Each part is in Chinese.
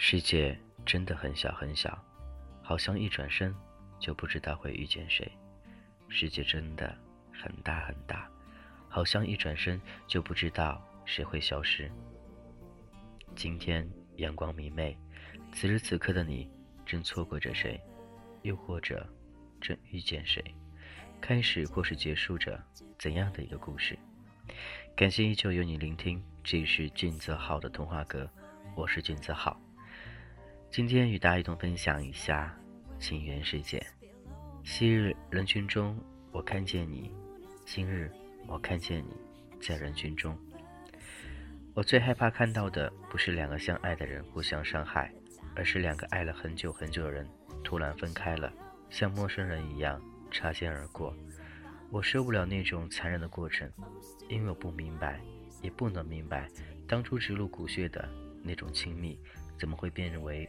世界真的很小很小，好像一转身就不知道会遇见谁；世界真的很大很大，好像一转身就不知道谁会消失。今天阳光明媚，此时此刻的你正错过着谁，又或者正遇见谁？开始或是结束着怎样的一个故事？感谢依旧有你聆听，这里是俊泽浩的童话阁，我是俊泽浩。今天与大家一同分享一下《情缘世界》。昔日人群中，我看见你；今日，我看见你在人群中。我最害怕看到的不是两个相爱的人互相伤害，而是两个爱了很久很久的人突然分开了，像陌生人一样擦肩而过。我受不了那种残忍的过程，因为我不明白，也不能明白，当初植入骨血的那种亲密，怎么会变为。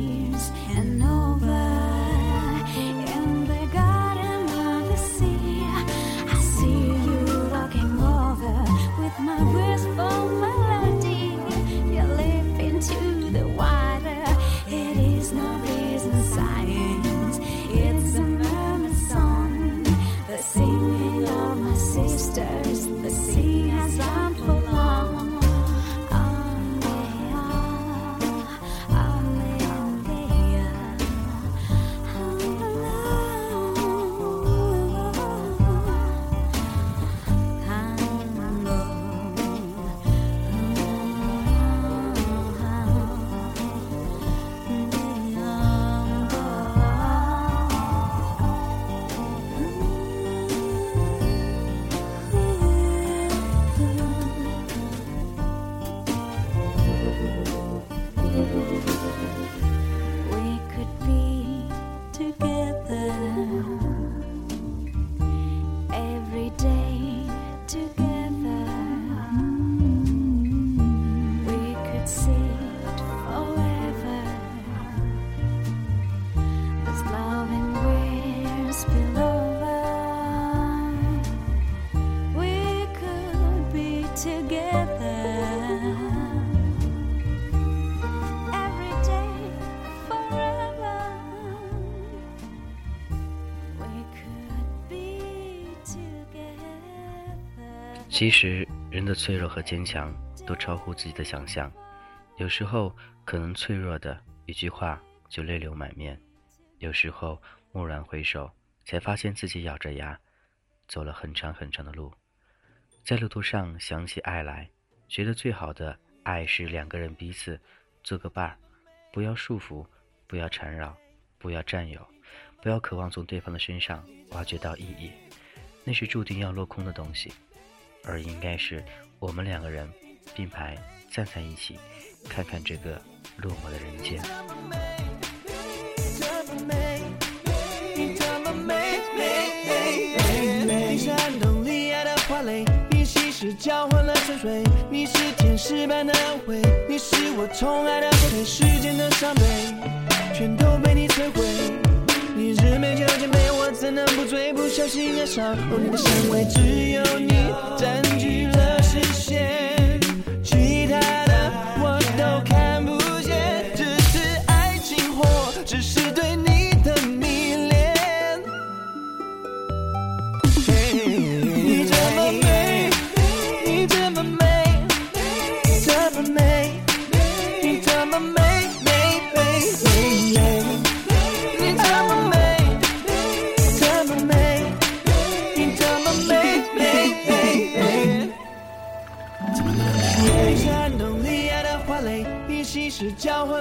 singing all my sisters, the 其实，人的脆弱和坚强都超乎自己的想象。有时候，可能脆弱的一句话就泪流满面；有时候，蓦然回首，才发现自己咬着牙走了很长很长的路。在路途上想起爱来，觉得最好的爱是两个人彼此做个伴儿，不要束缚，不要缠绕，不要占有，不要渴望从对方的身上挖掘到意义，那是注定要落空的东西。而应该是我们两个人并排站在一起，看看这个落寞的人间。全都被你摧毁。一日没酒精没我，怎能不醉？不小心爱上，你的香味，只有你占据了视线。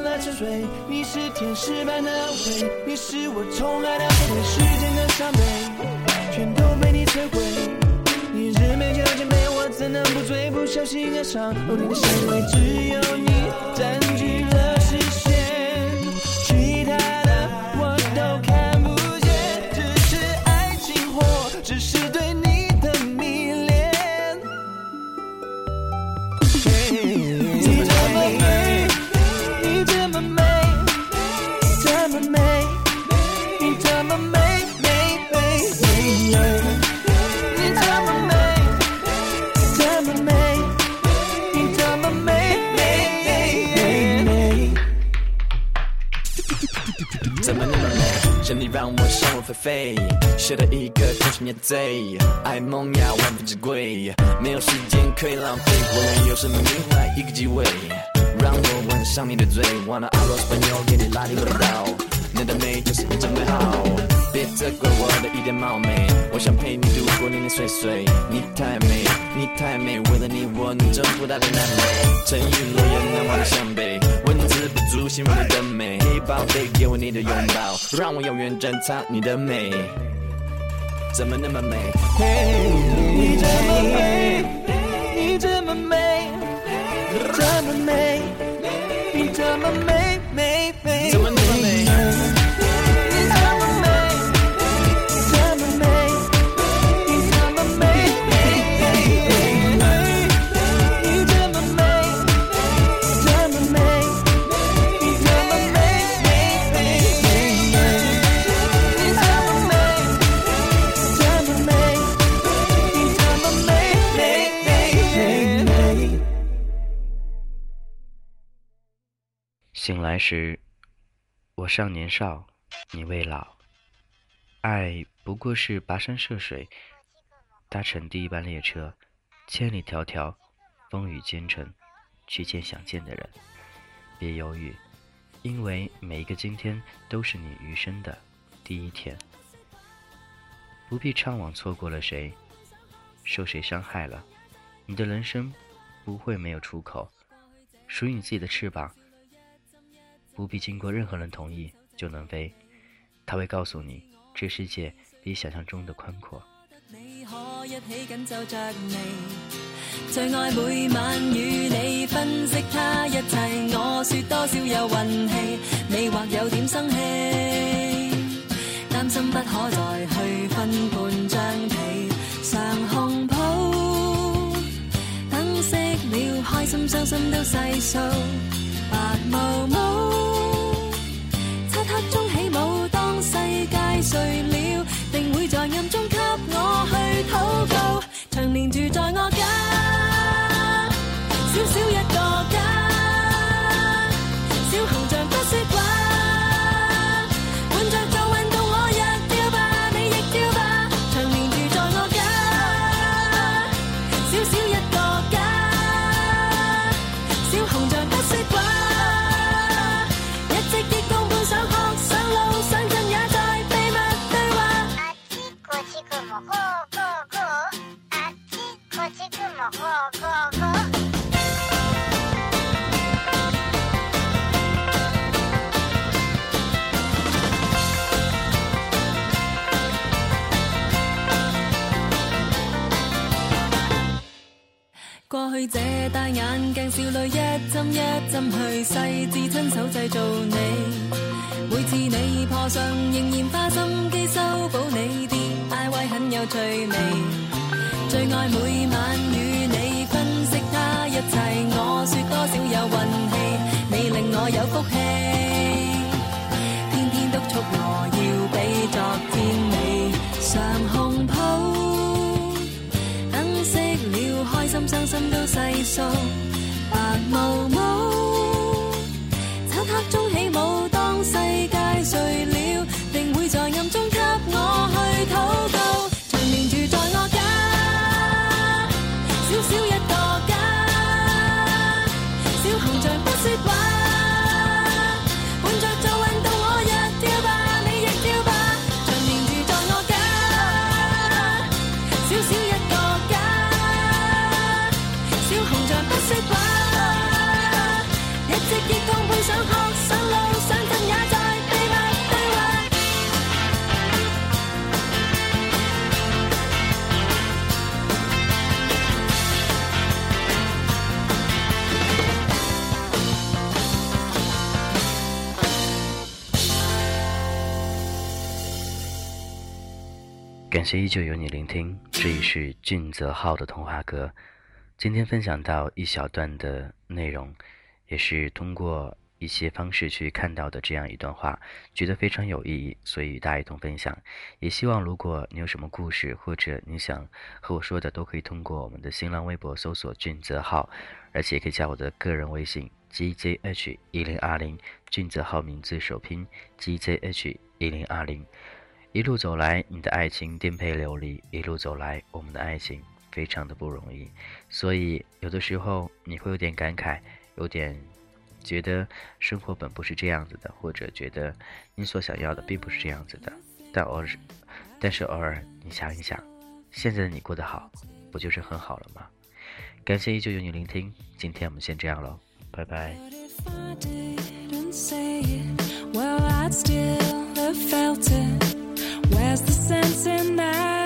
那沉睡，你是天使般的美，你是我从爱到这时间的伤悲，全都被你摧毁。一日没酒，千杯我怎能不醉？不小心爱上你的香味，只有你。让我想入非非，写了一个偷心的贼，爱梦要万分之贵，没有时间可以浪费，无论有什么另外，一个机会让我吻上你的嘴，wanna a r o e h e 给你拉丁味刀。你的美就是一种美好，别责怪我的一点冒昧。我想陪你度过年年岁岁，你太美，你太美。为了你，我能征服大江南北，沉鱼落阳，南往向北，文字不足形容你的美。宝贝，给我你的拥抱，让我永远珍藏你的美。怎么那么美？你这么美，你这么美，你这么美，你这么美。来时，我尚年少，你未老。爱不过是跋山涉水，搭乘第一班列车，千里迢迢，风雨兼程，去见想见的人。别犹豫，因为每一个今天都是你余生的第一天。不必怅惘，错过了谁，受谁伤害了，你的人生不会没有出口。属于你自己的翅膀。不必经过任何人同意就能飞他会告诉你这世界比想象中的宽阔你可一起紧走着你最爱每晚与你分析他一切我说多少有运气你或有点生气担心不可再去分半张被上红袍等熄了开心伤心都细数白毛过去这戴眼镜少女，一针一针去细致亲手制造你。每次你破相，仍然花心机修补你啲，i y 很有趣味。最爱每晚与你分析他一切，我说多少有运气，你令我有福气。心都细数。感谢依旧有你聆听，这里是俊泽浩的童话阁。今天分享到一小段的内容，也是通过一些方式去看到的这样一段话，觉得非常有意义，所以与大家一同分享。也希望如果你有什么故事或者你想和我说的，都可以通过我们的新浪微博搜索俊泽浩，而且可以加我的个人微信 gzh 一零二零，俊泽浩名字首拼 gzh 一零二零。一路走来，你的爱情颠沛流离；一路走来，我们的爱情非常的不容易。所以有的时候你会有点感慨，有点觉得生活本不是这样子的，或者觉得你所想要的并不是这样子的。但偶尔，但是偶尔，你想一想，现在的你过得好，不就是很好了吗？感谢依旧有你聆听，今天我们先这样喽，拜拜。Has the sense in that.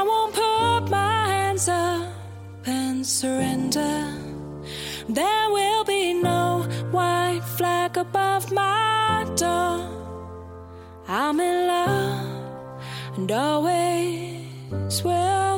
I won't put my hands up and surrender. There will be no white flag above my door. I'm in love and always will.